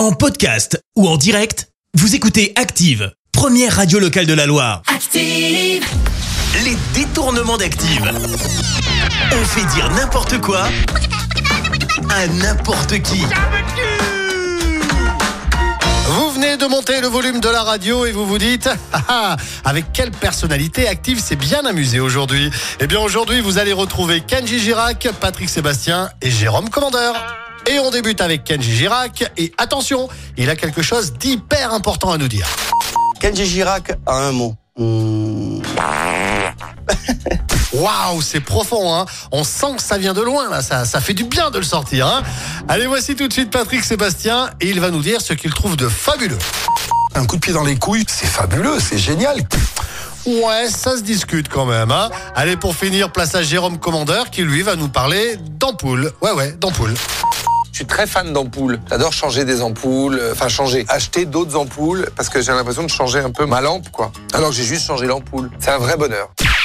En podcast ou en direct, vous écoutez Active, première radio locale de la Loire. Active. Les détournements d'Active. On fait dire n'importe quoi à n'importe qui. De monter le volume de la radio et vous vous dites Ah, ah, avec quelle personnalité active s'est bien amusé aujourd'hui Eh bien aujourd'hui vous allez retrouver Kenji Girac, Patrick Sébastien et Jérôme Commandeur. Et on débute avec Kenji Girac et attention, il a quelque chose d'hyper important à nous dire. Kenji Girac a un mot. Hmm. Waouh, c'est profond, hein On sent que ça vient de loin, là. Ça, ça fait du bien de le sortir, hein Allez, voici tout de suite Patrick Sébastien et il va nous dire ce qu'il trouve de fabuleux. Un coup de pied dans les couilles, c'est fabuleux, c'est génial. Ouais, ça se discute quand même, hein Allez, pour finir, place à Jérôme Commandeur qui, lui, va nous parler d'ampoules. Ouais, ouais, d'ampoules. Je suis très fan d'ampoules. J'adore changer des ampoules, euh, enfin changer, acheter d'autres ampoules parce que j'ai l'impression de changer un peu ma lampe, quoi. Alors que j'ai juste changé l'ampoule. C'est un vrai bonheur.